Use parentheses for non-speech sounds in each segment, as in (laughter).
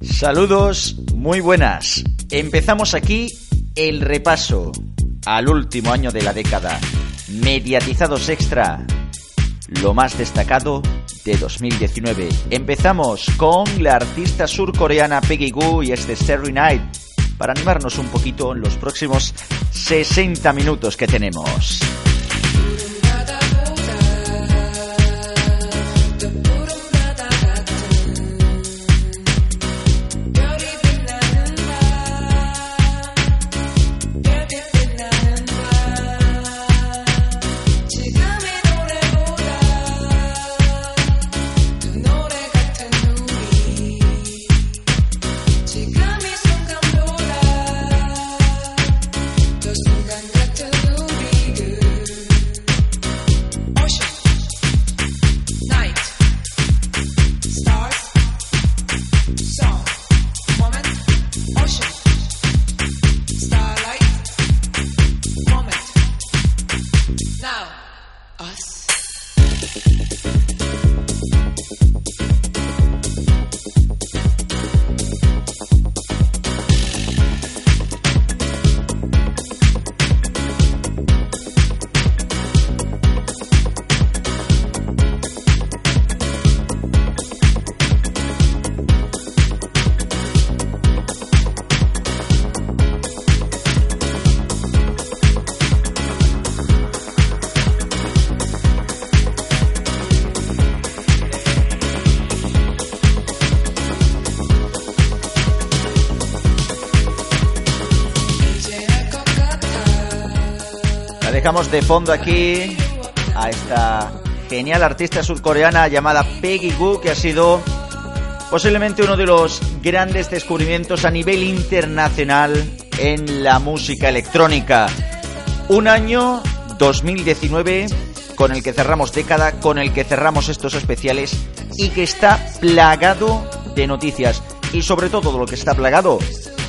Saludos, muy buenas. Empezamos aquí el repaso al último año de la década. Mediatizados extra. Lo más destacado de 2019. Empezamos con la artista surcoreana Peggy Goo y este Starry Night para animarnos un poquito en los próximos 60 minutos que tenemos. De fondo aquí a esta genial artista surcoreana llamada Peggy Goo, que ha sido posiblemente uno de los grandes descubrimientos a nivel internacional en la música electrónica. Un año 2019 con el que cerramos década, con el que cerramos estos especiales y que está plagado de noticias. Y sobre todo lo que está plagado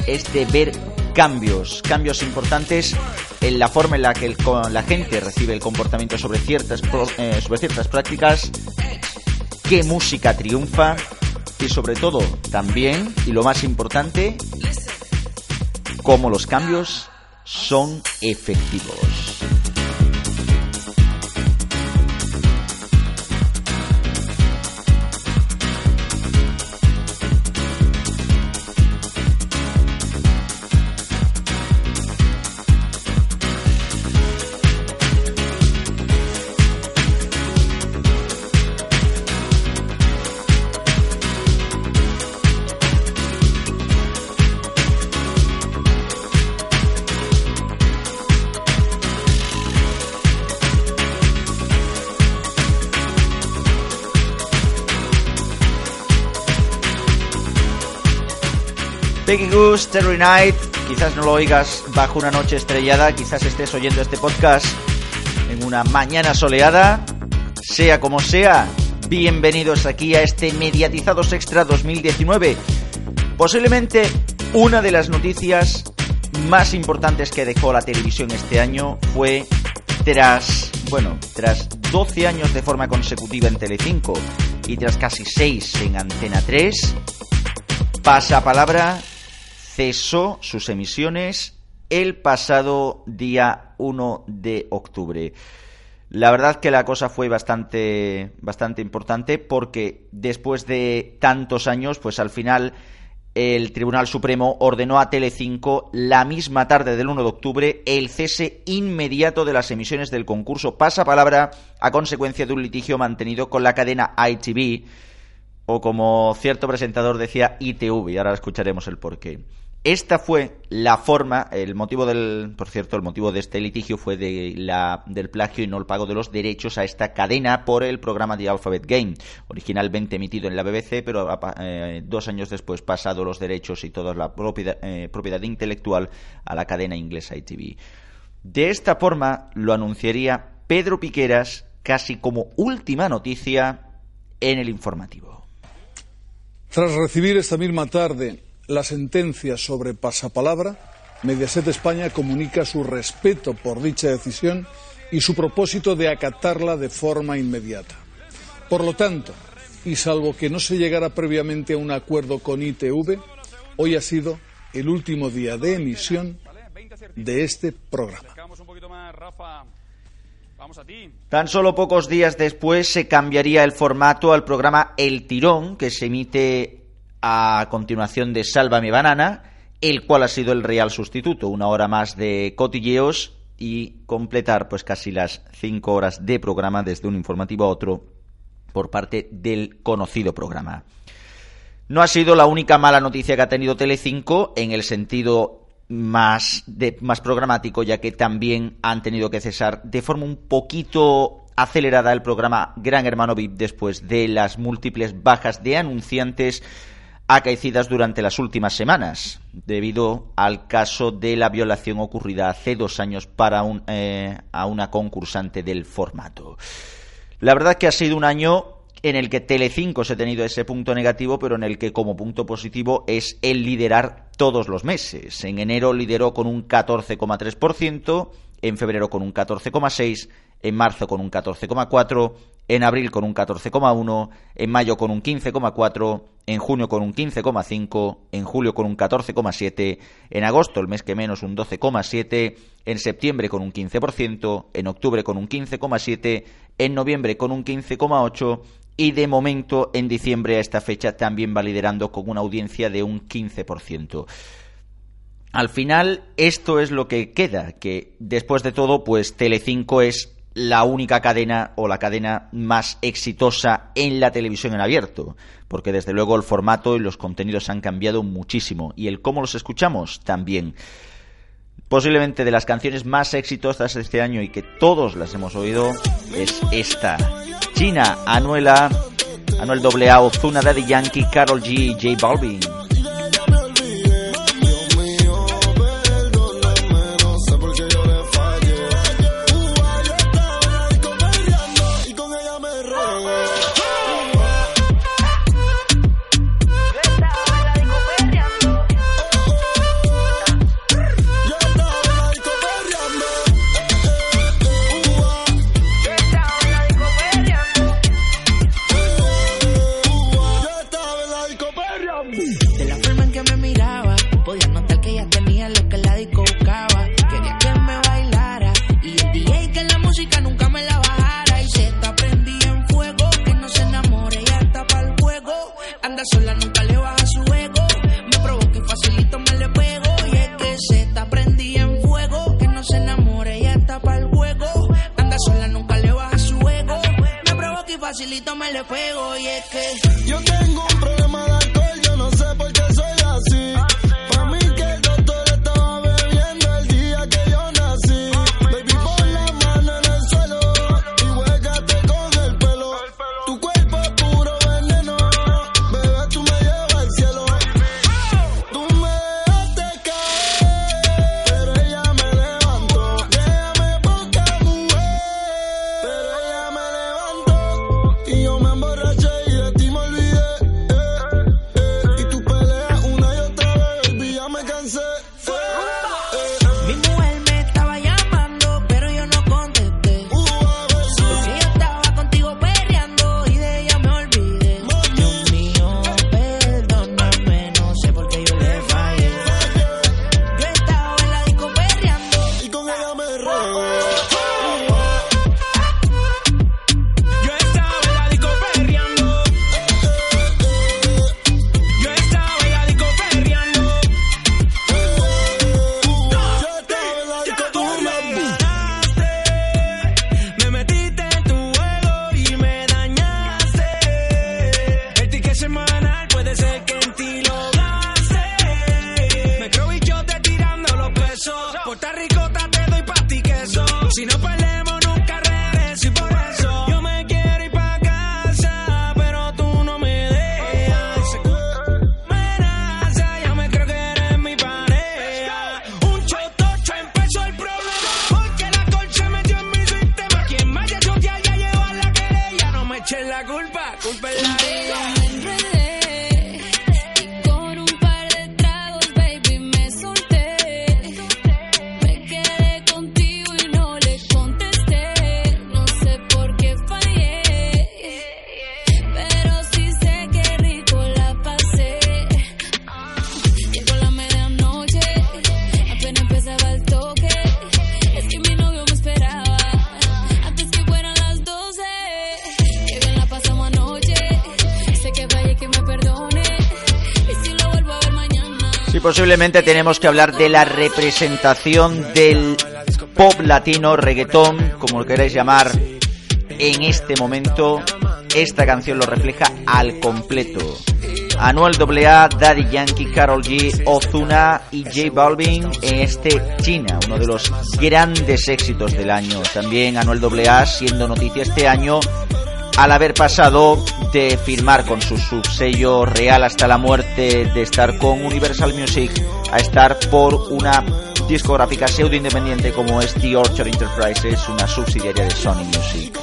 es de ver cambios, cambios importantes en la forma en la que la gente recibe el comportamiento sobre ciertas, eh, sobre ciertas prácticas, qué música triunfa y sobre todo también, y lo más importante, cómo los cambios son efectivos. Peggy Goose, Terry Night. Quizás no lo oigas bajo una noche estrellada, quizás estés oyendo este podcast en una mañana soleada. Sea como sea, bienvenidos aquí a este Mediatizados Extra 2019. Posiblemente una de las noticias más importantes que dejó la televisión este año fue tras, bueno, tras 12 años de forma consecutiva en Telecinco y tras casi 6 en Antena 3, pasa palabra cesó sus emisiones el pasado día 1 de octubre. La verdad que la cosa fue bastante, bastante importante porque después de tantos años, pues al final el Tribunal Supremo ordenó a Telecinco la misma tarde del 1 de octubre el cese inmediato de las emisiones del concurso Pasapalabra a consecuencia de un litigio mantenido con la cadena ITV o como cierto presentador decía ITV, y ahora escucharemos el porqué. Esta fue la forma, el motivo del, por cierto, el motivo de este litigio fue de la, del plagio y no el pago de los derechos a esta cadena por el programa de Alphabet Game, originalmente emitido en la BBC, pero eh, dos años después pasado los derechos y toda la propiedad, eh, propiedad intelectual a la cadena inglesa ITV. De esta forma lo anunciaría Pedro Piqueras casi como última noticia en el informativo. Tras recibir esta misma tarde la sentencia sobre pasapalabra, Mediaset España comunica su respeto por dicha decisión y su propósito de acatarla de forma inmediata. Por lo tanto, y salvo que no se llegara previamente a un acuerdo con ITV, hoy ha sido el último día de emisión de este programa. Tan solo pocos días después se cambiaría el formato al programa El Tirón, que se emite a continuación de Salva mi banana, el cual ha sido el real sustituto, una hora más de cotilleos y completar pues casi las cinco horas de programa desde un informativo a otro por parte del conocido programa. No ha sido la única mala noticia que ha tenido Telecinco en el sentido más, más programático, ya que también han tenido que cesar de forma un poquito acelerada el programa Gran Hermano VIP después de las múltiples bajas de anunciantes acaecidas durante las últimas semanas, debido al caso de la violación ocurrida hace dos años para un, eh, a una concursante del formato. La verdad que ha sido un año en el que Telecinco se ha tenido ese punto negativo, pero en el que como punto positivo es el liderar todos los meses. En enero lideró con un 14,3%, en febrero con un 14,6%, en marzo con un 14,4%, en abril con un 14,1%, en mayo con un 15,4%, en junio con un 15,5%, en julio con un 14,7%, en agosto, el mes que menos, un 12,7%, en septiembre con un 15%, en octubre con un 15,7%, en noviembre con un 15,8% y de momento en diciembre a esta fecha también va liderando con una audiencia de un 15%. Al final esto es lo que queda, que después de todo pues Telecinco es la única cadena o la cadena más exitosa en la televisión en abierto, porque desde luego el formato y los contenidos han cambiado muchísimo y el cómo los escuchamos también. Posiblemente de las canciones más exitosas de este año y que todos las hemos oído es esta. China, Anuela, Anuel AA, Ozuna, Daddy Yankee, Carol G, J Balvin. Posiblemente tenemos que hablar de la representación del pop latino, reggaetón, como lo queráis llamar, en este momento. Esta canción lo refleja al completo. Anuel AA, Daddy Yankee, Carol G, Ozuna y J Balvin en este China, uno de los grandes éxitos del año. También Anuel AA siendo noticia este año al haber pasado de firmar con su subsello real hasta la muerte de estar con Universal Music a estar por una discográfica pseudo independiente como es The Orchard Enterprises, una subsidiaria de Sony Music.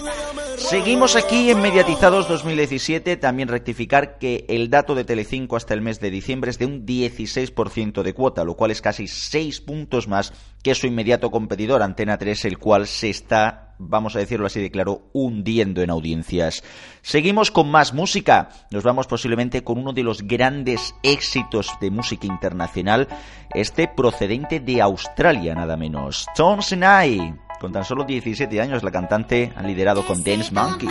Seguimos aquí en Mediatizados 2017, también rectificar que el dato de Telecinco hasta el mes de diciembre es de un 16% de cuota, lo cual es casi 6 puntos más que su inmediato competidor Antena 3, el cual se está, vamos a decirlo así de claro, hundiendo en audiencias. Seguimos con más música, nos vamos posiblemente con uno de los grandes éxitos de música internacional, este procedente de Australia nada menos, Tones and I. Con tan solo 17 años, la cantante ha liderado con Dance Monkey.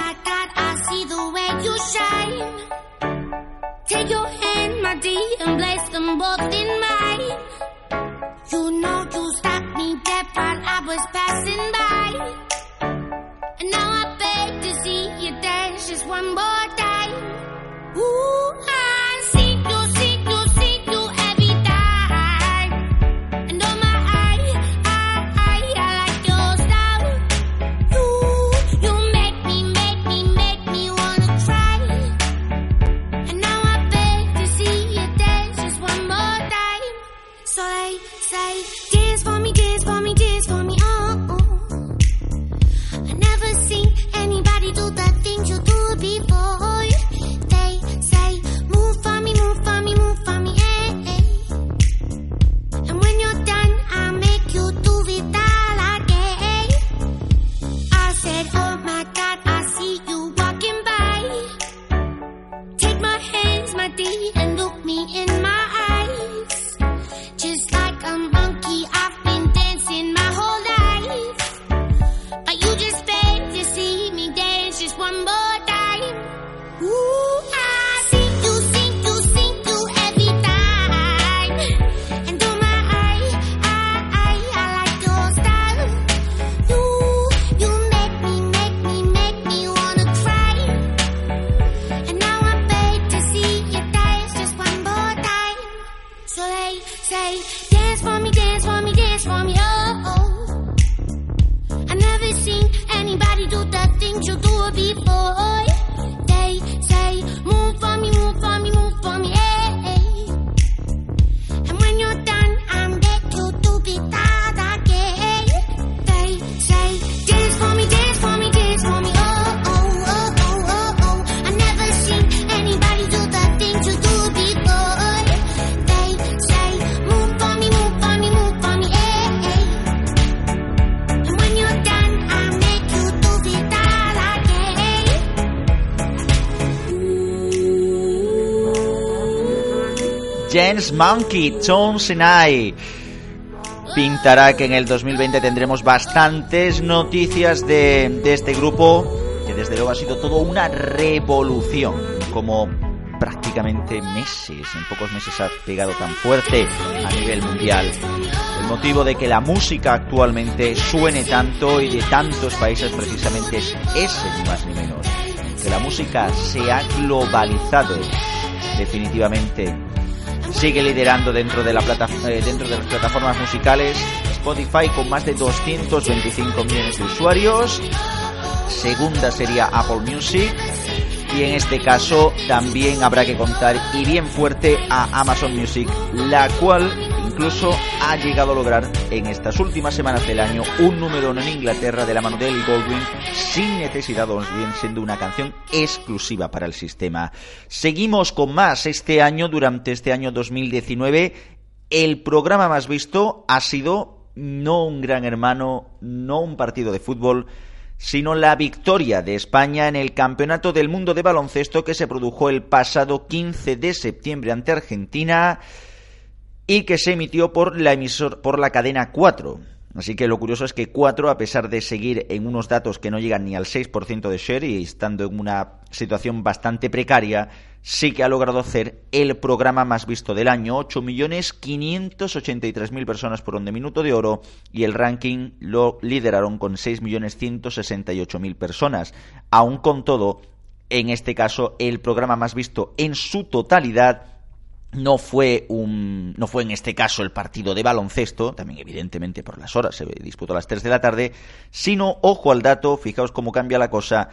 You know you stopped me dead while I was passing by. And now I beg to see you dance just one more and look me in my James Monkey, Tones and I. Pintará que en el 2020 tendremos bastantes noticias de, de este grupo, que desde luego ha sido todo una revolución, como prácticamente meses, en pocos meses ha pegado tan fuerte a nivel mundial. El motivo de que la música actualmente suene tanto y de tantos países precisamente es ese, ni más ni menos. Que la música se ha globalizado definitivamente. Sigue liderando dentro de, la plata, eh, dentro de las plataformas musicales Spotify con más de 225 millones de usuarios. Segunda sería Apple Music y en este caso también habrá que contar y bien fuerte a Amazon Music, la cual incluso ha llegado a lograr en estas últimas semanas del año un número en Inglaterra de la mano de Ellie Goldwyn sin necesidad, o bien siendo una canción exclusiva para el sistema. Seguimos con más este año, durante este año 2019, el programa más visto ha sido no un gran hermano, no un partido de fútbol, sino la victoria de España en el Campeonato del Mundo de Baloncesto que se produjo el pasado 15 de septiembre ante Argentina y que se emitió por la emisor por la cadena 4. Así que lo curioso es que 4, a pesar de seguir en unos datos que no llegan ni al 6% de share y estando en una situación bastante precaria, sí que ha logrado hacer el programa más visto del año, 8.583.000 personas por un minuto de oro y el ranking lo lideraron con 6.168.000 personas. Aún con todo, en este caso, el programa más visto en su totalidad no fue un no fue en este caso el partido de baloncesto, también evidentemente por las horas, se disputó a las 3 de la tarde, sino ojo al dato, fijaos cómo cambia la cosa,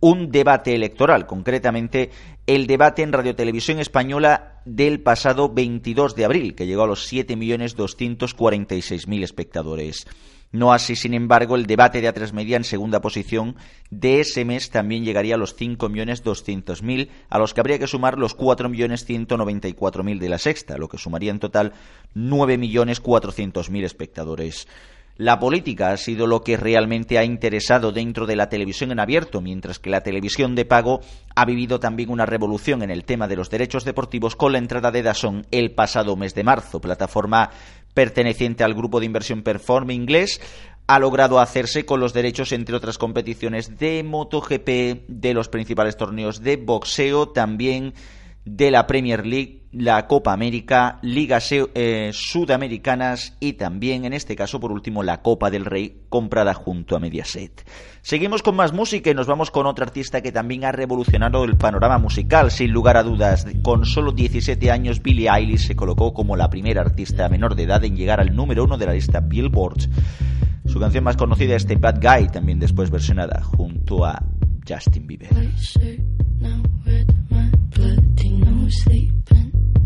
un debate electoral, concretamente el debate en Radiotelevisión Española del pasado 22 de abril, que llegó a los 7.246.000 espectadores. No así, sin embargo, el debate de A3 Media en segunda posición de ese mes también llegaría a los 5.200.000, a los que habría que sumar los 4.194.000 de la sexta, lo que sumaría en total 9.400.000 espectadores. La política ha sido lo que realmente ha interesado dentro de la televisión en abierto, mientras que la televisión de pago ha vivido también una revolución en el tema de los derechos deportivos con la entrada de Dazón el pasado mes de marzo, plataforma perteneciente al grupo de inversión Perform inglés, ha logrado hacerse con los derechos, entre otras competiciones, de MotoGP, de los principales torneos de boxeo, también de la Premier League, la Copa América, Ligas eh, Sudamericanas y también, en este caso, por último, la Copa del Rey comprada junto a Mediaset. Seguimos con más música y nos vamos con otra artista que también ha revolucionado el panorama musical, sin lugar a dudas. Con solo 17 años, Billie Eilish se colocó como la primera artista menor de edad en llegar al número uno de la lista Billboard. Su canción más conocida es The Bad Guy, también después versionada junto a Justin Bieber.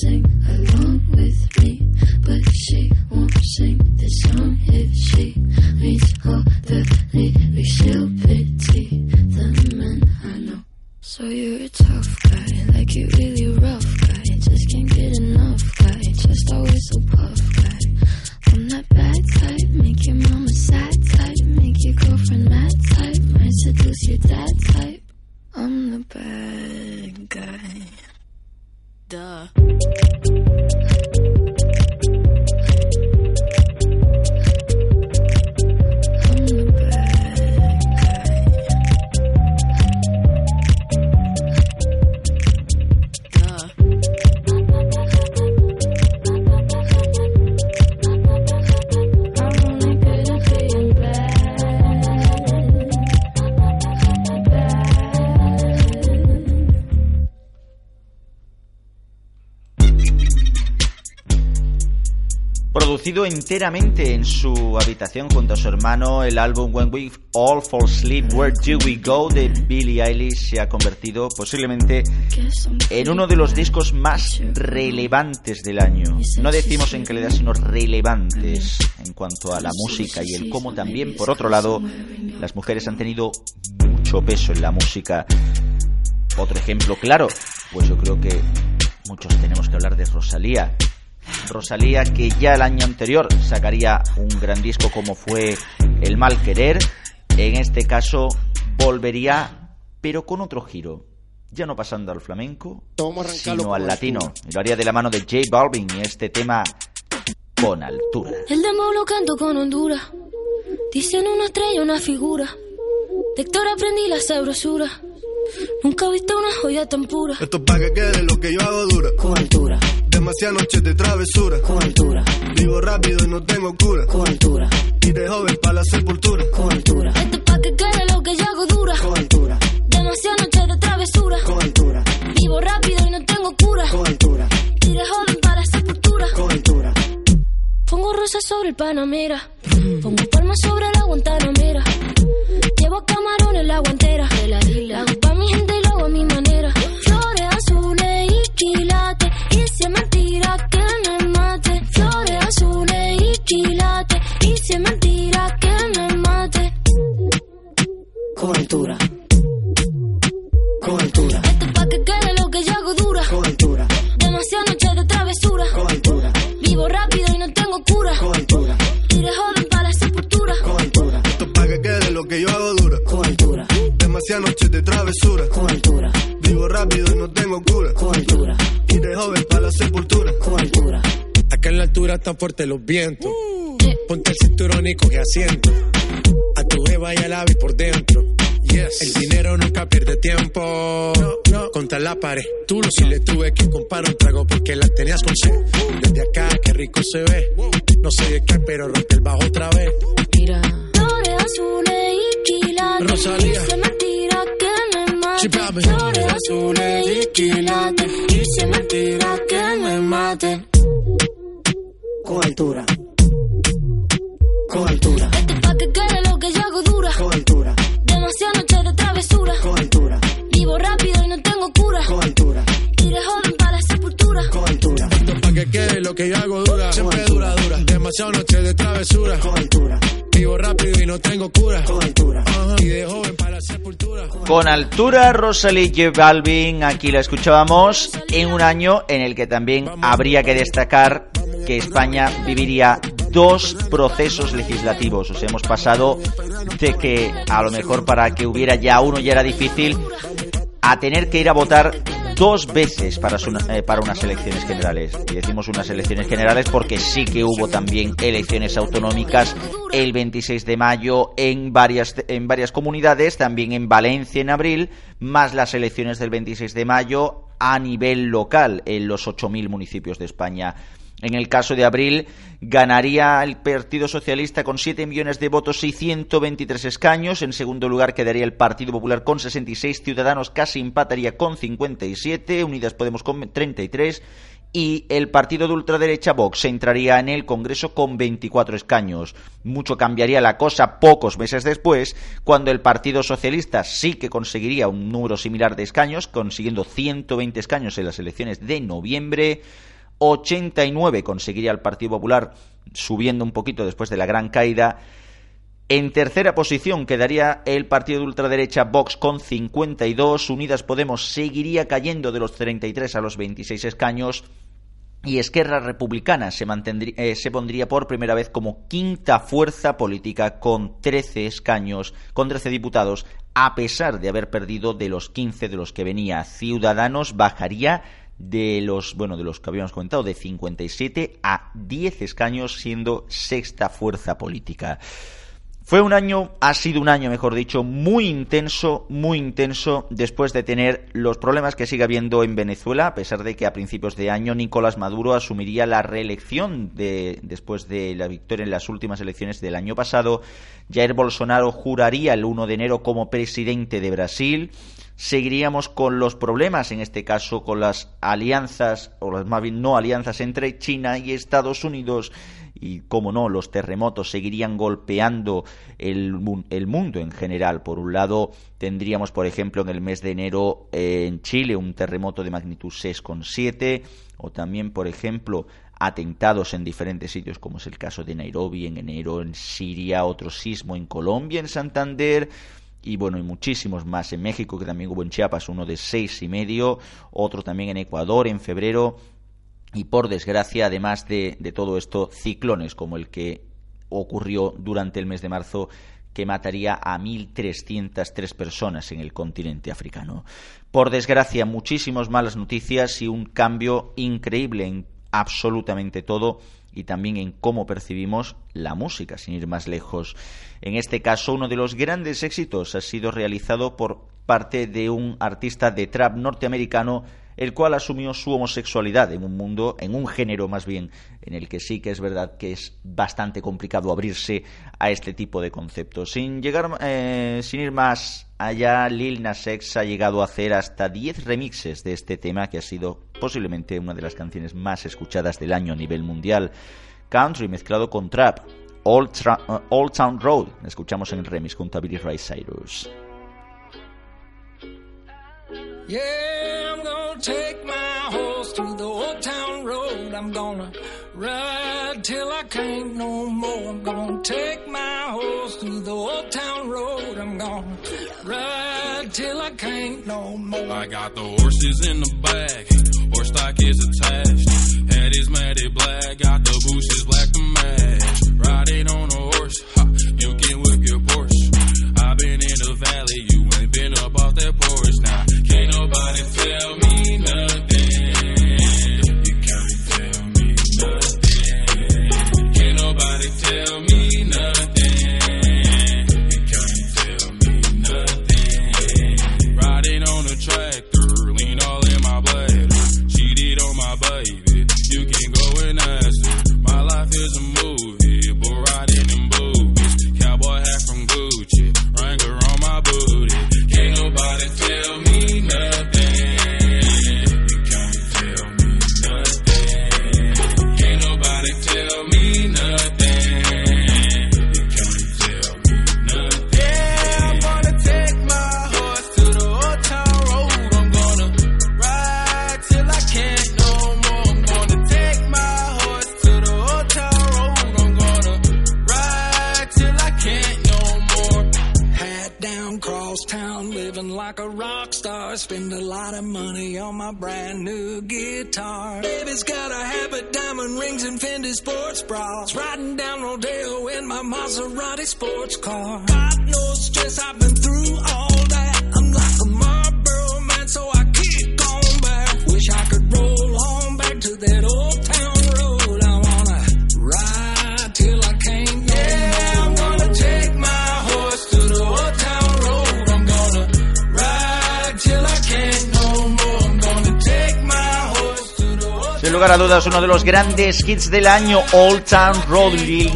Sing enteramente en su habitación junto a su hermano, el álbum When We All Fall Asleep, Where Do We Go de Billie Eilish se ha convertido posiblemente en uno de los discos más relevantes del año. No decimos en calidad, sino relevantes en cuanto a la música y el cómo también, por otro lado, las mujeres han tenido mucho peso en la música. Otro ejemplo claro, pues yo creo que muchos tenemos que hablar de Rosalía Rosalía que ya el año anterior sacaría un gran disco como fue El Mal Querer, en este caso volvería pero con otro giro. Ya no pasando al flamenco, sino al latino. Y lo haría de la mano de J Balvin y este tema con altura. El demo lo canto con Honduras. Dicen una estrella, una figura. De Héctor aprendí la sabrosura. Nunca he visto una joya tan pura. Esto es pa' que quede lo que yo hago dura. Con altura. Demasiadas noches de travesura. Con altura. Vivo rápido y no tengo cura. Con altura. Y de joven para la sepultura. Con altura. Esto es pa' que quede lo que yo hago dura. Con altura. Demasiadas noches de travesura. Con altura. Vivo rápido y no tengo cura. Con altura. Y de joven para la sepultura. Con altura. Pongo rosas sobre el Panamera. Pongo palmas sobre la Guantanamera. Llevo camarones en la guantera. La hago Con altura. Con altura. Esto es pa' que quede lo que yo hago dura. Con altura. Demasiadas noches de travesura. Con altura. Vivo rápido y no tengo cura. Con altura. Y de joven para la sepultura. Con altura. Esto es pa' que quede lo que yo hago dura. Con altura. Demasiadas noches de travesura. Con altura. Vivo rápido y no tengo cura. Con altura. Y de joven para la sepultura. Con altura. Acá en la altura están fuertes los vientos. Ponte el cinturón y coge asiento. A tu jeva y al ave por dentro. El dinero nunca pierde tiempo. Contra la pared. Tú lo si le tuve que comprar un trago porque la tenías con sed. Desde acá, qué rico se ve. No sé de qué, pero rompe el bajo otra vez. Mira. Flores azules y quilates. Rosalía. Y si es mentira que me mate. Sí. Flores azules y quilates. Y si es mentira que me mate. Con altura. Con altura. Dura. Demasiado noche de travesura. Con altura. Vivo rápido y no tengo cura. Con altura. Ajá. Y de joven para la sepultura. Con altura, Rosalie J Balvin, aquí la escuchábamos, en un año en el que también habría que destacar que España viviría dos procesos legislativos. O sea, hemos pasado de que a lo mejor para que hubiera ya uno ya era difícil, a tener que ir a votar dos veces para, su- eh, para unas elecciones generales. Y decimos unas elecciones generales porque sí que hubo también elecciones autonómicas el 26 de mayo en varias, en varias comunidades, también en Valencia en abril, más las elecciones del 26 de mayo a nivel local en los 8.000 municipios de España. En el caso de abril, ganaría el Partido Socialista con 7 millones de votos y 123 escaños. En segundo lugar quedaría el Partido Popular con 66. Ciudadanos casi empataría con 57. Unidas Podemos con 33. Y el partido de ultraderecha Vox entraría en el Congreso con 24 escaños. Mucho cambiaría la cosa pocos meses después, cuando el Partido Socialista sí que conseguiría un número similar de escaños, consiguiendo 120 escaños en las elecciones de noviembre. 89 conseguiría el Partido Popular, subiendo un poquito después de la gran caída. En tercera posición quedaría el partido de ultraderecha Vox con 52. Unidas Podemos seguiría cayendo de los 33 a los 26 escaños. Y Esquerra Republicana se, mantendrí- eh, se pondría por primera vez como quinta fuerza política con 13 escaños, con 13 diputados, a pesar de haber perdido de los 15 de los que venía. Ciudadanos bajaría de los, bueno, de los que habíamos comentado, de 57 a 10 escaños, siendo sexta fuerza política. Fue un año, ha sido un año, mejor dicho, muy intenso, muy intenso, después de tener los problemas que sigue habiendo en Venezuela, a pesar de que a principios de año Nicolás Maduro asumiría la reelección de, después de la victoria en las últimas elecciones del año pasado. Jair Bolsonaro juraría el 1 de enero como presidente de Brasil. Seguiríamos con los problemas, en este caso con las alianzas, o las más bien no alianzas entre China y Estados Unidos, y como no, los terremotos seguirían golpeando el, el, mundo en general. Por un lado, tendríamos, por ejemplo, en el mes de enero eh, en Chile un terremoto de magnitud 6,7, o también, por ejemplo, atentados en diferentes sitios, como es el caso de Nairobi en enero, en Siria, otro sismo en Colombia, en Santander, y bueno, y muchísimos más en México, que también hubo en Chiapas uno de seis y medio, otro también en Ecuador en febrero, y por desgracia, además de, de todo esto, ciclones como el que ocurrió durante el mes de marzo que mataría a 1.303 personas en el continente africano. Por desgracia, muchísimas malas noticias y un cambio increíble en absolutamente todo y también en cómo percibimos la música, sin ir más lejos. En este caso, uno de los grandes éxitos ha sido realizado por parte de un artista de trap norteamericano el cual asumió su homosexualidad en un mundo, en un género más bien, en el que sí que es verdad que es bastante complicado abrirse a este tipo de conceptos. Sin llegar, eh, sin ir más allá, Lil Nas X ha llegado a hacer hasta 10 remixes de este tema que ha sido posiblemente una de las canciones más escuchadas del año a nivel mundial. Country mezclado con trap. Old, uh, Town Road, escuchamos en el remix junto a Billy Ray Cyrus. Yeah, I'm gonna take my horse through the old town road. I'm gonna ride till I can't no more. I'm gonna take my horse through the old town road. I'm gonna ride till I can't no more. I got the horses in the back, horse stock is attached. Head is matted black, got the bushes black to match. Riding on a horse, sports bras. Riding down Rodeo in my Maserati sports car. Lugar a dudas, uno de los grandes hits del año, Old Town Road, Lil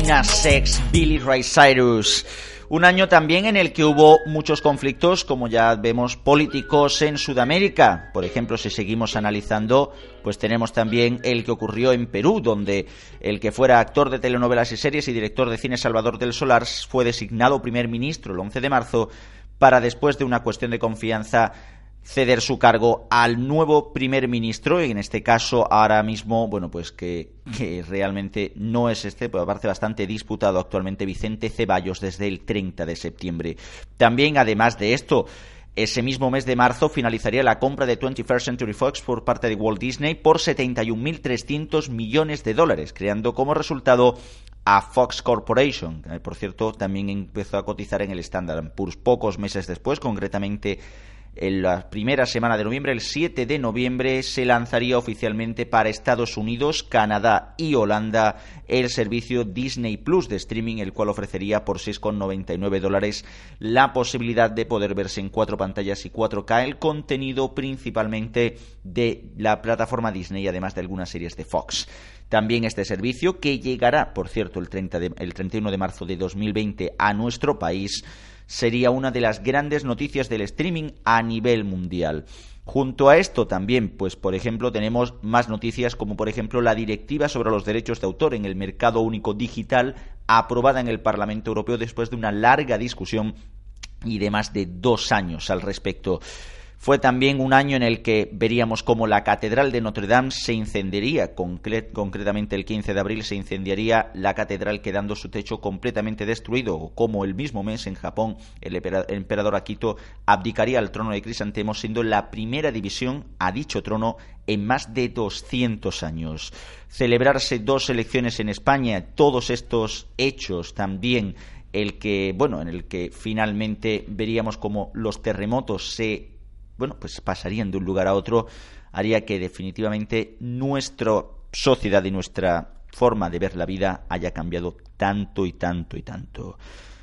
Billy Ray Cyrus. Un año también en el que hubo muchos conflictos, como ya vemos, políticos en Sudamérica. Por ejemplo, si seguimos analizando, pues tenemos también el que ocurrió en Perú, donde el que fuera actor de telenovelas y series y director de cine Salvador del Solar fue designado primer ministro el 11 de marzo para después de una cuestión de confianza ceder su cargo al nuevo primer ministro, y en este caso ahora mismo, bueno, pues que, realmente no es este, pero aparte bastante disputado actualmente Vicente Ceballos desde el 30 de septiembre. También, además de esto, ese mismo mes de marzo finalizaría la compra de 21st Century Fox por parte de Walt Disney por 71.300 millones de dólares, creando como resultado a Fox Corporation. que, Por cierto, también empezó a cotizar en el Standard Poor's pocos meses después, concretamente en la primera semana de noviembre, el 7 de noviembre, se lanzaría oficialmente para Estados Unidos, Canadá y Holanda el servicio Disney Plus de streaming, el cual ofrecería por 6,99 dólares la posibilidad de poder verse en cuatro pantallas y 4K el contenido principalmente de la plataforma Disney, además de algunas series de Fox. También este servicio, que llegará, por cierto, el, 30 de- el 31 de marzo de 2020 a nuestro país, sería una de las grandes noticias del streaming a nivel mundial. Junto a esto también, pues por ejemplo, tenemos más noticias como por ejemplo la directiva sobre los derechos de autor en el mercado único digital aprobada en el Parlamento Europeo después de una larga discusión y de más de dos años al respecto. Fue también un año en el que veríamos cómo la Catedral de Notre Dame se incendiaría, concretamente el 15 de abril se incendiaría la catedral quedando su techo completamente destruido, o como el mismo mes en Japón el emperador Akito abdicaría al trono de Crisantemo siendo la primera división a dicho trono en más de 200 años. Celebrarse dos elecciones en España, todos estos hechos también el que, bueno, en el que finalmente veríamos como los terremotos se bueno, pues pasarían de un lugar a otro, haría que definitivamente nuestra sociedad y nuestra forma de ver la vida haya cambiado tanto y tanto y tanto.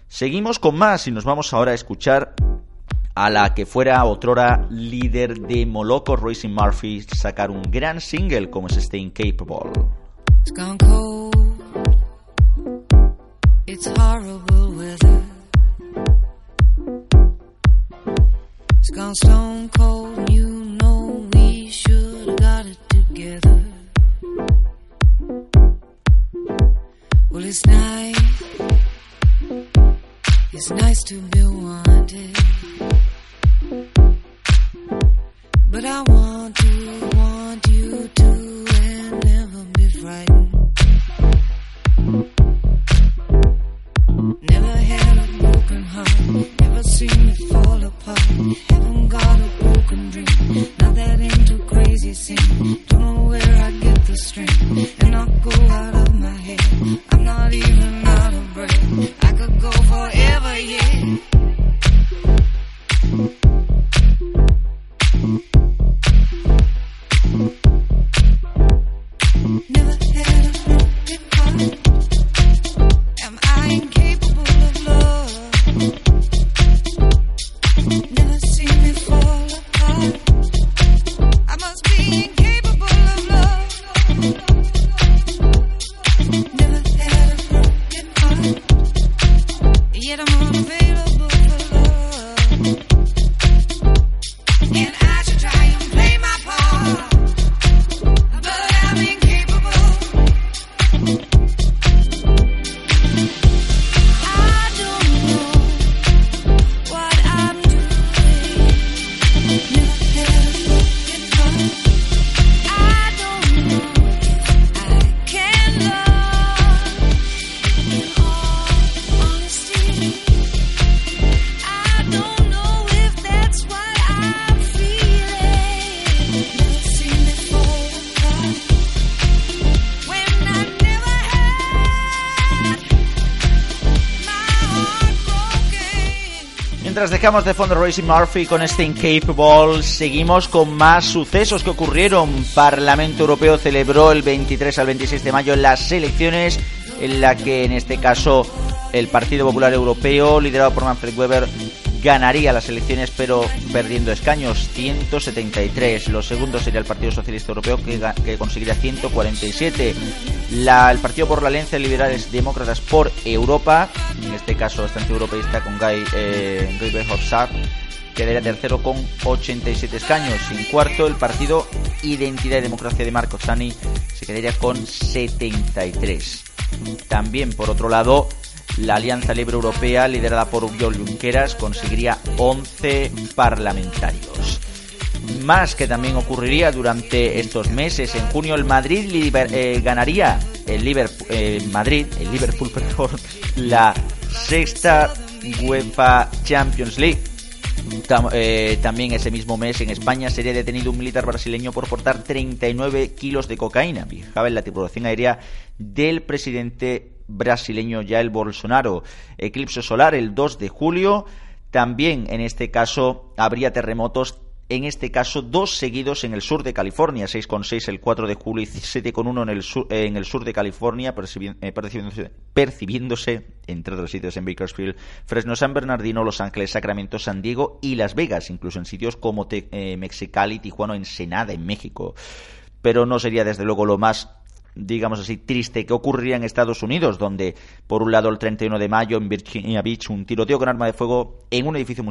Seguimos con más y nos vamos ahora a escuchar a la que fuera otrora líder de Moloco, Royce Murphy, sacar un gran single como es este Incapable. It's It's gone stone cold, you know we should have got it together. Well, it's nice, it's nice to be wanted. But I want to, want you to, apart. Haven't got a broken dream, now that ain't too crazy scene. Don't know where I get the strength, and I go out of my head. I'm not even out of breath. I could go forever, yeah. Dejamos de fondo Royce Murphy con este Incapable, seguimos con más sucesos que ocurrieron. Parlamento Europeo celebró el 23 al 26 de mayo las elecciones en la que en este caso el Partido Popular Europeo, liderado por Manfred Weber, ganaría las elecciones pero perdiendo escaños, 173. Lo segundo sería el Partido Socialista Europeo que, conseguiría 147. El Partido por la Alianza de Liberales Demócratas por Europa, en este caso bastante europeísta con Guy, eh, Guy Verhofstadt, quedaría tercero con 87 escaños. En cuarto, el Partido Identidad y Democracia de Marco Sani se quedaría con 73. También, por otro lado, la Alianza Libre Europea, liderada por Oriol Junqueras, conseguiría 11 parlamentarios. Más que también ocurriría durante estos meses. En junio el Madrid eh, ganaría el Liverpool, eh, Madrid, el Liverpool, (laughs) la sexta UEFA Champions League. Eh, también ese mismo mes en España sería detenido un militar brasileño por portar 39 kilos de cocaína. Viajaba en la tripulación aérea del presidente brasileño Jair Bolsonaro. Eclipse solar el 2 de julio. También en este caso habría terremotos en este caso dos seguidos en el sur de California, 6,6 el 4 de julio y 7,1 en, el sur, en el sur de California, eh, percibiéndose, entre otros sitios en Bakersfield, Fresno, San Bernardino, Los Ángeles, Sacramento, San Diego y Las Vegas, incluso en sitios como eh, Mexicali, Tijuana Ensenada, en México. Pero no sería desde luego lo más digamos así, triste que ocurriría en Estados Unidos, donde por un lado el 31 de mayo en Virginia Beach un tiroteo con arma de fuego en un edificio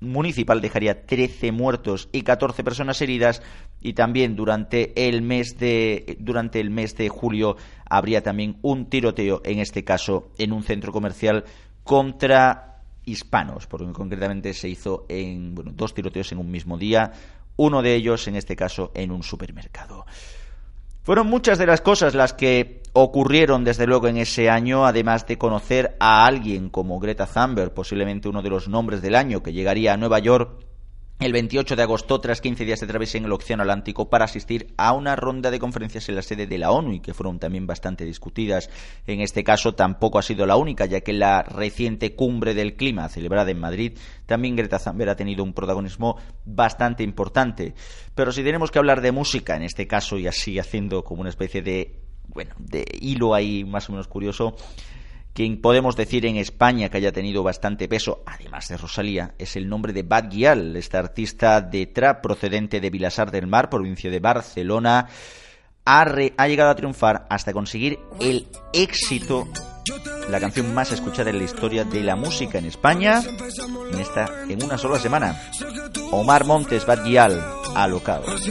municipal dejaría 13 muertos y 14 personas heridas y también durante el mes de durante el mes de julio habría también un tiroteo en este caso en un centro comercial contra hispanos, porque concretamente se hizo en bueno, dos tiroteos en un mismo día, uno de ellos en este caso en un supermercado. Fueron muchas de las cosas las que ocurrieron desde luego en ese año, además de conocer a alguien como Greta Thunberg, posiblemente uno de los nombres del año, que llegaría a Nueva York el 28 de agosto, tras 15 días de travesía en el Océano Atlántico, para asistir a una ronda de conferencias en la sede de la ONU y que fueron también bastante discutidas. En este caso tampoco ha sido la única, ya que la reciente cumbre del clima celebrada en Madrid, también Greta Thunberg ha tenido un protagonismo bastante importante. Pero si tenemos que hablar de música, en este caso, y así haciendo como una especie de, bueno, de hilo ahí más o menos curioso, quien podemos decir en España que haya tenido bastante peso, además de Rosalía, es el nombre de Bad Gyal, esta artista de trap procedente de Vilasar del Mar, provincia de Barcelona. Ha, llegado a triunfar hasta conseguir el éxito, la canción más escuchada en la historia de la música en España, en, una sola semana. Omar Montes, Bad Gyal, alocado. Si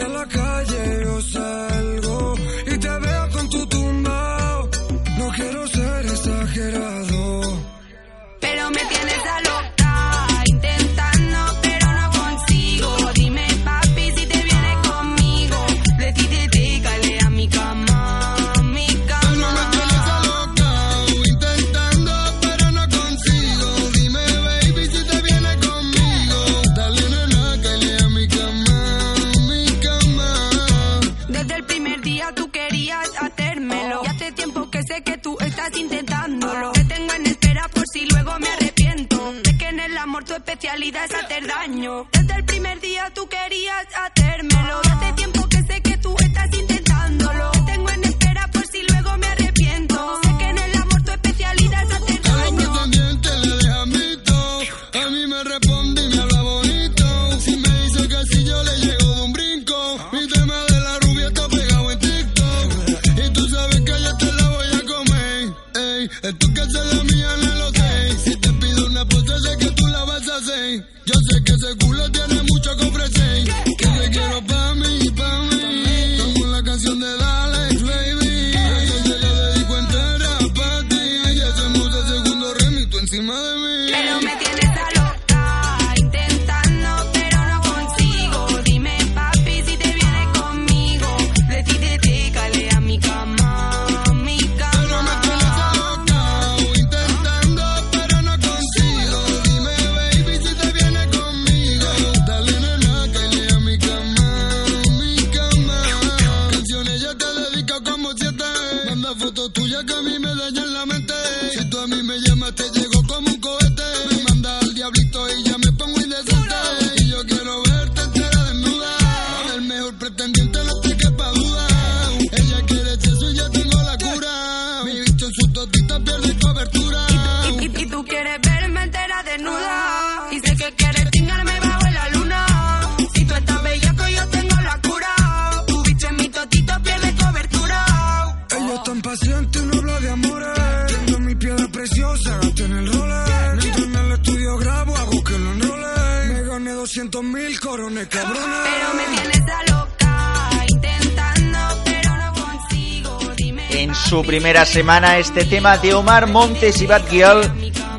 a la calle yo salgo si luego me arrepiento. Sé que en el amor tu especialidad es hacer daño. Desde el primer día tú querías hacérmelo. Y hace tiempo que sé que tú estás intentándolo. Te tengo en espera por si luego me arrepiento. Sé que en el amor tu especialidad es hacer A daño. pretendientes le mito. A mí me responde y me habla bonito. Si me dice que si yo le llego de un brinco. Mi tema de la rubia está pegado en TikTok. Y tú sabes que yo te la voy a comer. Ey, es tu casa la Yo sé que ese culo tiene mucho que ofrecer. Que te quiero semana este tema de Omar Montes y Bad Gyal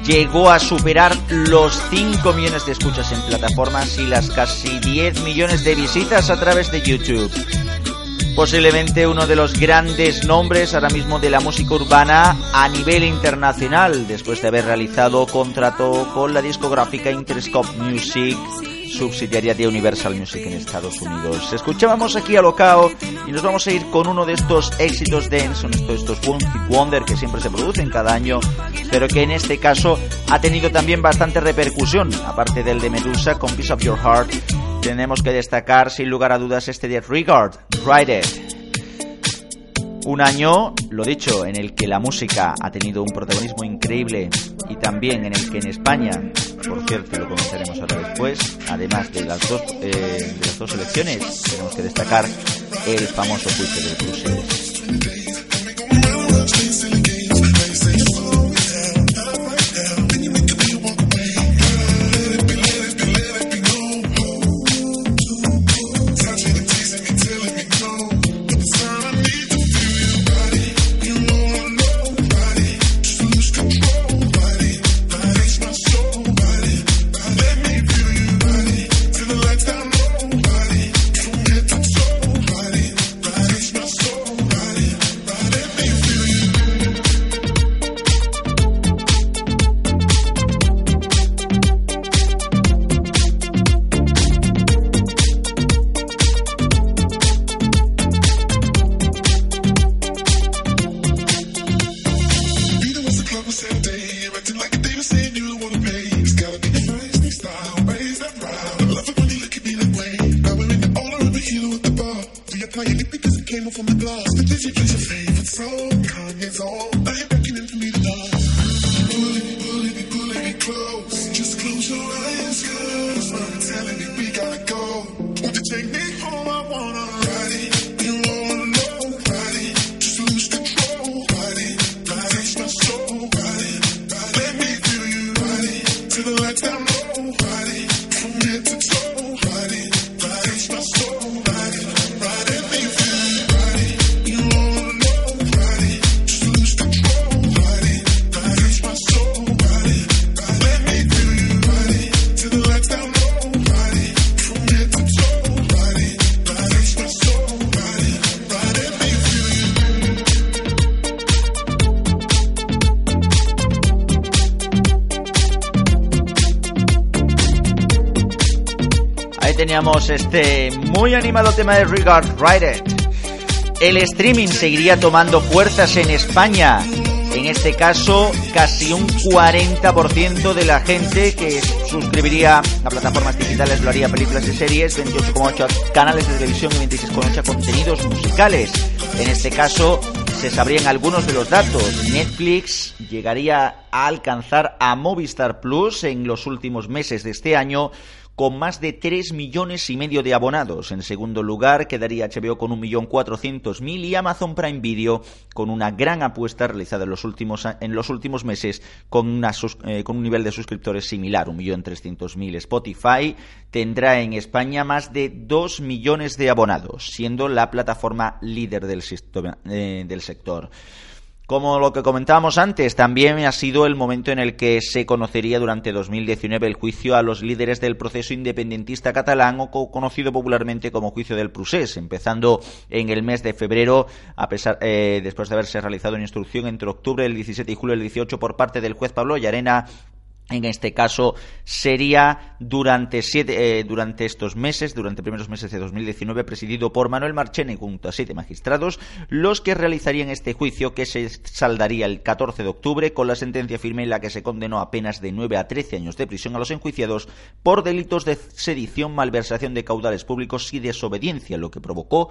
llegó a superar los 5 millones de escuchas en plataformas y las casi 10 millones de visitas a través de YouTube. Posiblemente uno de los grandes nombres ahora mismo de la música urbana a nivel internacional, después de haber realizado contrato con la discográfica Interscope Music, subsidiaria de Universal Music en Estados Unidos. Escuchábamos aquí a Locao y nos vamos a ir con uno de estos éxitos dance, son estos, estos Wonder que siempre se producen cada año, pero que en este caso ha tenido también bastante repercusión, aparte del de Medusa con Piece of Your Heart. Tenemos que destacar sin lugar a dudas este de Regard, Ride It. Un año, lo dicho, en el que la música ha tenido un protagonismo increíble y también en el que en España, por cierto, lo comentaremos ahora después, además de las dos, eh, de las dos elecciones, tenemos que destacar el famoso juicio del Bruselas. Teníamos este muy animado tema de Regard Ride It. El streaming seguiría tomando fuerzas en España. En este caso, casi un 40% de la gente que suscribiría a plataformas digitales lo haría películas y series, 28,8 canales de televisión y 26,8 contenidos musicales. En este caso, se sabrían algunos de los datos. Netflix llegaría a alcanzar a Movistar Plus en los últimos meses de este año con más de 3 millones y medio de abonados. En segundo lugar quedaría HBO con 1.400.000 y Amazon Prime Video con una gran apuesta realizada en los últimos, en los últimos meses con, una eh, con un nivel de suscriptores similar, 1.300.000. Spotify tendrá en España más de 2 millones de abonados, siendo la plataforma líder del, sistema- eh, del sector. Como lo que comentábamos antes, también ha sido el momento en el que se conocería durante 2019 el juicio a los líderes del proceso independentista catalán o co- conocido popularmente como juicio del Prusés, empezando en el mes de febrero, a pesar, eh, después de haberse realizado una instrucción entre octubre del 17 y julio del 18 por parte del juez Pablo Llarena en este caso sería durante, siete, eh, durante estos meses, durante primeros meses de 2019, presidido por Manuel Marchena y junto a siete magistrados, los que realizarían este juicio que se saldaría el 14 de octubre con la sentencia firme en la que se condenó a penas de 9 a 13 años de prisión a los enjuiciados por delitos de sedición, malversación de caudales públicos y desobediencia, lo que provocó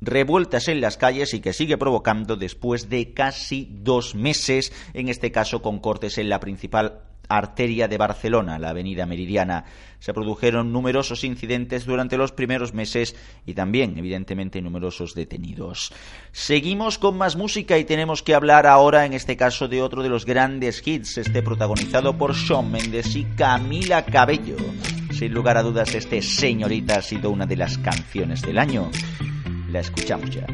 revueltas en las calles y que sigue provocando después de casi dos meses, en este caso con cortes en la principal arteria de Barcelona, la avenida Meridiana. Se produjeron numerosos incidentes durante los primeros meses y también, evidentemente, numerosos detenidos. Seguimos con más música y tenemos que hablar ahora, en este caso, de otro de los grandes hits, este protagonizado por Shawn Mendes y Camila Cabello. Sin lugar a dudas, este señorita ha sido una de las canciones del año. La escuchamos ya.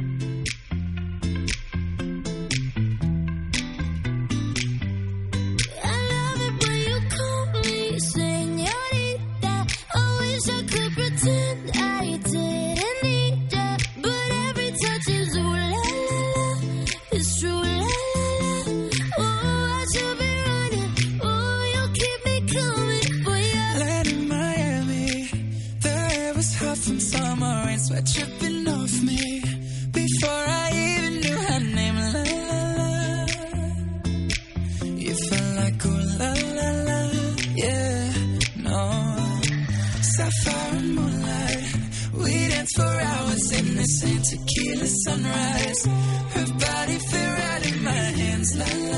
Tequila sunrise. Her body fit right in my hands, la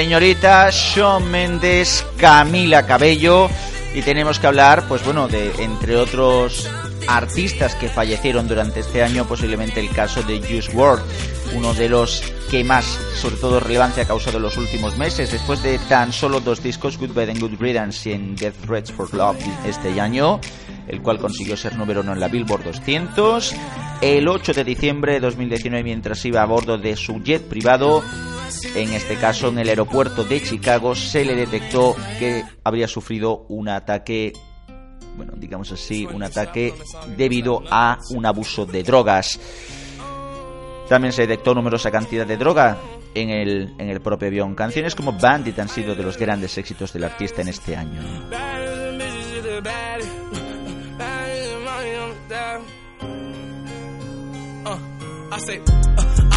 Señorita Shawn Mendes, Camila Cabello. Y tenemos que hablar, pues bueno, de entre otros artistas que fallecieron durante este año, posiblemente el caso de Juice WRLD, uno de los que más, sobre todo, relevancia ha causado en los últimos meses. Después de tan solo dos discos, Goodbye and Good Riddance y en Death Threats for Love este año, el cual consiguió ser número uno en la Billboard 200. El 8 de diciembre de 2019, mientras iba a bordo de su jet privado, en este caso en el aeropuerto de Chicago, se le detectó que habría sufrido un ataque, bueno, digamos así, un ataque debido a un abuso de drogas. También se detectó numerosa cantidad de droga en el, en el propio avión. Canciones como Bandit han sido de los grandes éxitos del artista en este año.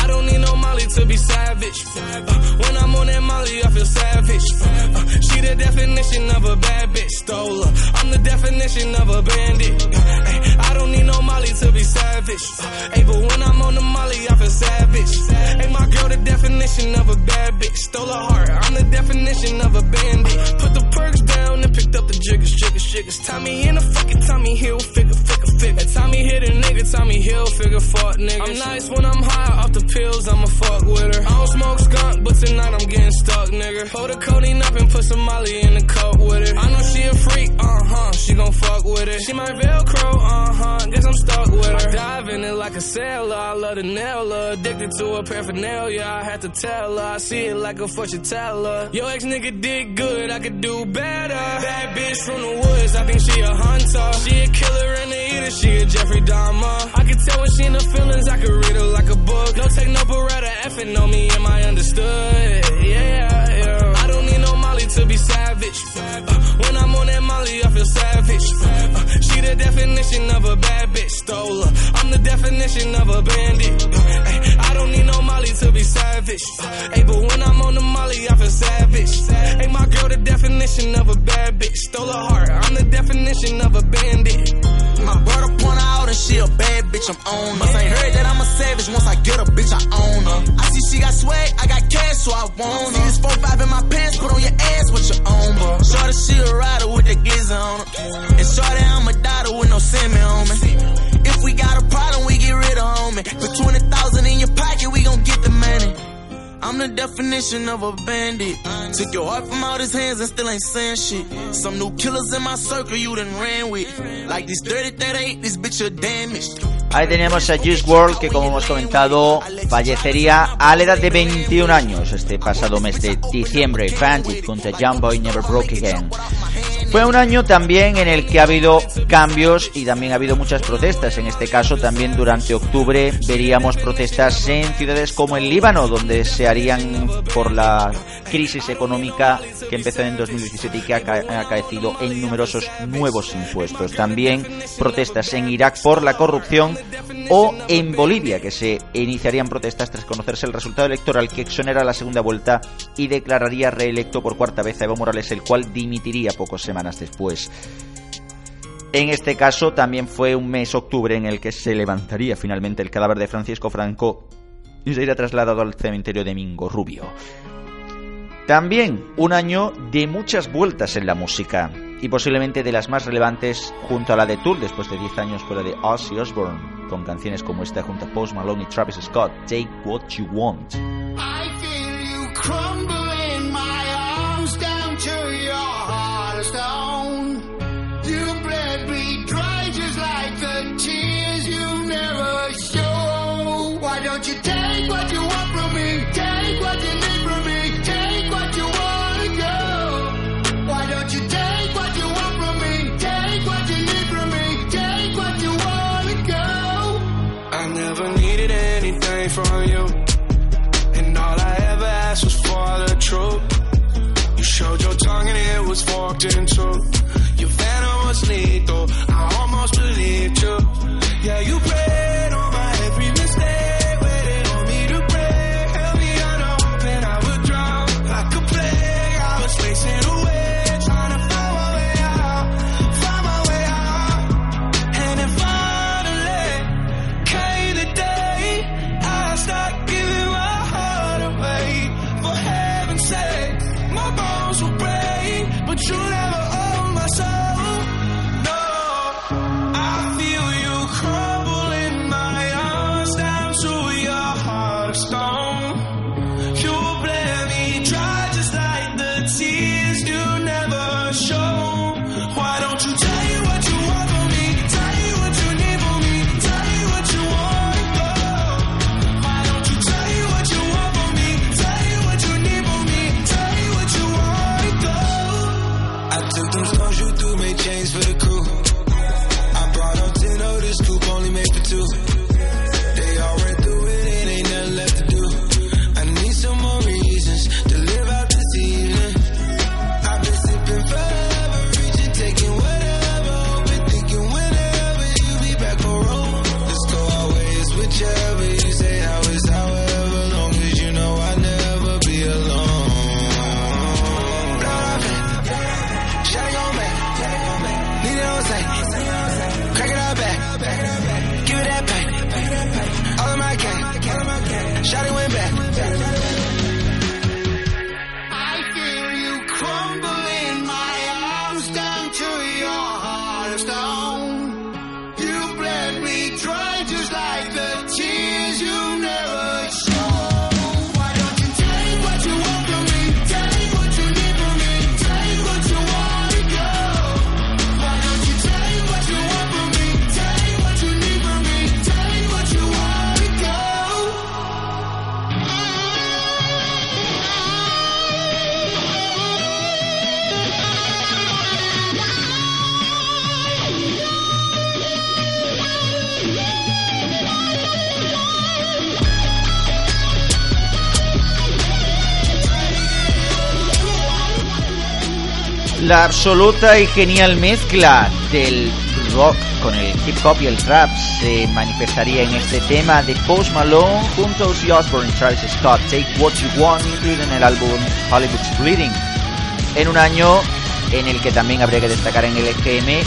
I don't need no Molly to be savage. Uh, when I'm on that Molly, I feel savage. Uh, she the definition of a bad bitch. Stole her. I'm the definition of a bandit. Uh, I don't need no Molly to be savage. Hey, but when I'm on the Molly, I feel savage. Hey, my girl, the definition of a bad bitch. Stole her heart. I'm the definition of a bandit. Put the perks down and picked up the jiggers, jiggers, jiggers. Tommy in a fucking Tommy Hill figure, figure, figure. Tommy hit a nigga, Tommy Hill figure, fuck niggas. I'm nice when I'm high off the pills, I'ma fuck with her. I don't smoke skunk, but tonight I'm getting stuck, nigga. Hold the codeine up and put some Molly in the cup with her. I know she a freak, uh huh. She gon' fuck with it. She my Velcro, uh huh. Guess I'm stuck with her. I in it like a sailor. I love to nail her. Addicted to her paraphernalia. I had to tell her. I see it like a fortune teller. Yo, ex nigga did good. I could do better. Bad bitch from the woods. I think she a hunter. She a killer and a eater. She a Jeffrey Dahmer. I can tell when she in the feelings. I could read her like a book. No take no beretta. Effing on me. Am I understood? Yeah. Be savage. Uh, when I'm on that Molly, I feel savage. Uh, she the definition of a bad bitch. Stole her. I'm the definition of a bandit. Uh, I don't need no Molly to be savage. Hey, but when I'm on the Molly, I feel savage. Hey, my girl, the definition of a bad bitch. Stole her heart. I'm the definition of a bandit. My brother point out and she a bad bitch, I'm on her. Ain't heard that I'm a savage, once I get a bitch, I own her. I see she got swag, I got cash, so I want her. See this 4-5 in my pants, put on your ass with your own, bro. Shorty, she a rider with the glizzy on her. And shorty, I'm a daughter with no semi on me. The definition of a bandit. Took your heart from out his hands and still ain't saying shit. Some new killers in my circle you done ran with. Like this dirty that ain't, this bitch a damaged. Ahí teníamos a Juice WRLD que como hemos comentado fallecería a la edad de 21 años este pasado mes de diciembre. Bandit junto a Young Boy Never Broke Again. Fue un año también en el que ha habido cambios y también ha habido muchas protestas. En este caso también durante octubre veríamos protestas en ciudades como el Líbano, donde se harían por la crisis económica que empezó en 2017 y que ha ca- ha acaecido en numerosos nuevos impuestos. También protestas en Irak por la corrupción o en Bolivia, que se iniciarían protestas tras conocerse el resultado electoral que exonera la segunda vuelta y declararía reelecto por cuarta vez a Evo Morales, el cual dimitiría pocas semanas después. En este caso también fue un mes octubre en el que se levantaría finalmente el cadáver de Francisco Franco y sería trasladado al cementerio de Mingo Rubio. También un año de muchas vueltas en la música y posiblemente de las más relevantes junto a la de Tour después de 10 años fuera de Ozzy Osbourne con canciones como esta junto a Post Malone y Travis Scott, Take What You Want. From you. And all I ever asked was for the truth. You showed your tongue and it was forked in two. Arms down to your heart La absoluta y genial mezcla del rock con el hip hop y el trap se manifestaría en este tema de Post Malone junto a Ozzy Osbourne Travis Scott, Take What You Want, incluido en el álbum Hollywood's Bleeding, en un año en el que también habría que destacar en el EGM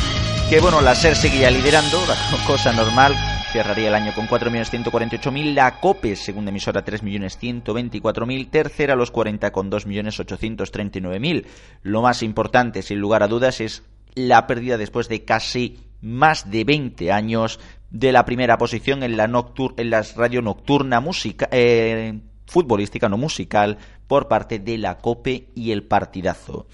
que bueno, (laughs) la SER seguía liderando, cosa normal, cerraría el año con 4.148.000, la COPE, segunda emisora, 3.124.000, tercera los 40 con 2.839.000. Lo más importante, sin lugar a dudas, es la pérdida después de casi más de 20 años de la primera posición en la, noctur en la radio nocturna música, eh, futbolística, no musical, por parte de la COPE y el partidazo.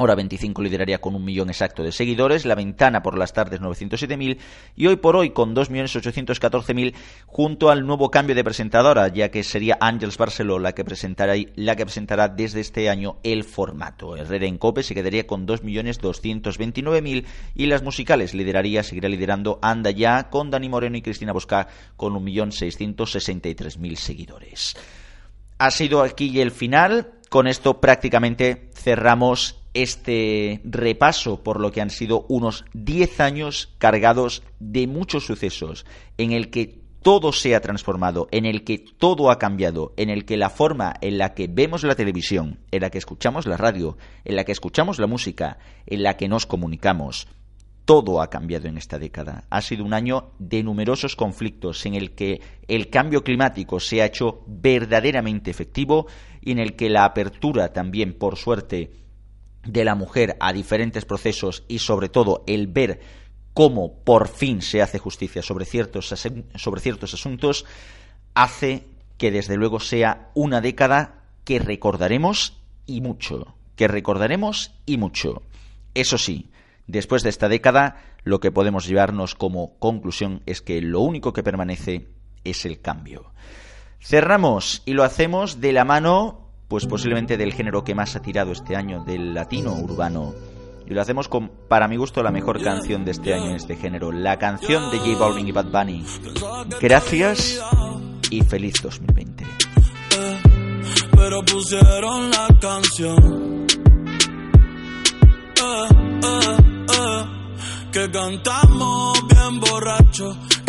Hora 25 lideraría con un millón exacto de seguidores, La Ventana por las tardes 907.000 y hoy por hoy con 2.814.000 junto al nuevo cambio de presentadora, ya que sería Ángels Barceló la que, presentará, la que presentará desde este año el formato. Herrera en Cope se quedaría con 2.229.000 y las musicales lideraría, seguirá liderando Anda Ya con Dani Moreno y Cristina Bosca con 1.663.000 seguidores. Ha sido aquí el final. Con esto prácticamente cerramos este repaso por lo que han sido unos 10 años cargados de muchos sucesos en el que todo se ha transformado, en el que todo ha cambiado, en el que la forma en la que vemos la televisión, en la que escuchamos la radio, en la que escuchamos la música, en la que nos comunicamos, todo ha cambiado en esta década. Ha sido un año de numerosos conflictos en el que el cambio climático se ha hecho verdaderamente efectivo y en el que la apertura también, por suerte, de la mujer a diferentes procesos y sobre todo el ver cómo por fin se hace justicia sobre ciertos, sobre ciertos asuntos hace que desde luego sea una década que recordaremos y mucho, que recordaremos y mucho. Eso sí, después de esta década lo que podemos llevarnos como conclusión es que lo único que permanece es el cambio. Cerramos y lo hacemos de la mano pues posiblemente del género que más ha tirado este año, del latino urbano. Y lo hacemos con, para mi gusto, la mejor canción de este año en este género, la canción de J Balvin y Bad Bunny. Gracias y feliz 2020. Eh, pero pusieron la canción. Eh, eh, eh, que cantamos bien borracho,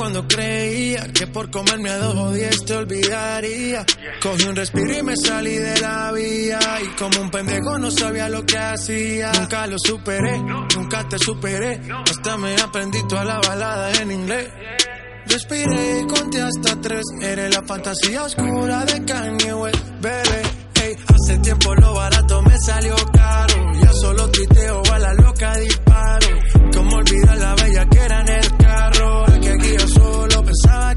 cuando creía que por comerme a dos o diez te olvidaría. Cogí un respiro y me salí de la vía. Y como un pendejo no sabía lo que hacía. Nunca lo superé, nunca te superé. Hasta me aprendí toda la balada en inglés. Respiré y conté hasta tres. Eres la fantasía oscura de Kanye West, bebé. Hey, hace tiempo lo barato me salió caro. Ya solo tuiteo a la loca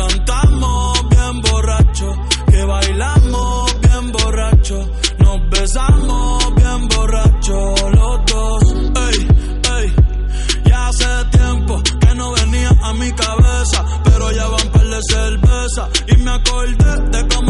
Cantamos bien borracho, que bailamos bien borracho, nos besamos bien borracho los dos. Ey, ey, ya hace tiempo que no venía a mi cabeza, pero ya van par de cerveza y me acordé de cómo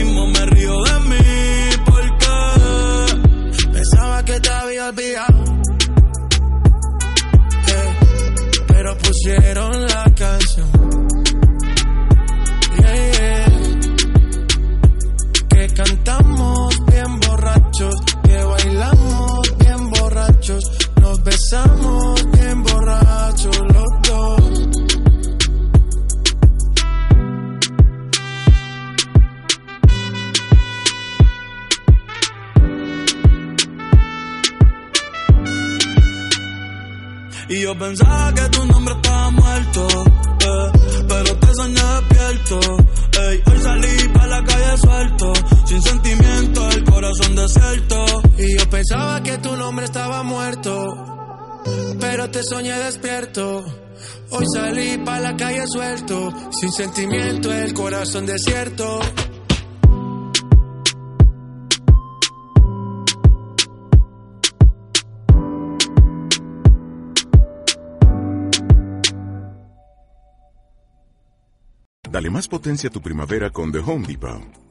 Eh, pero pusieron estaba muerto, pero te soñé despierto. Hoy salí para la calle suelto, sin sentimiento, el corazón desierto. Dale más potencia a tu primavera con The Home Depot.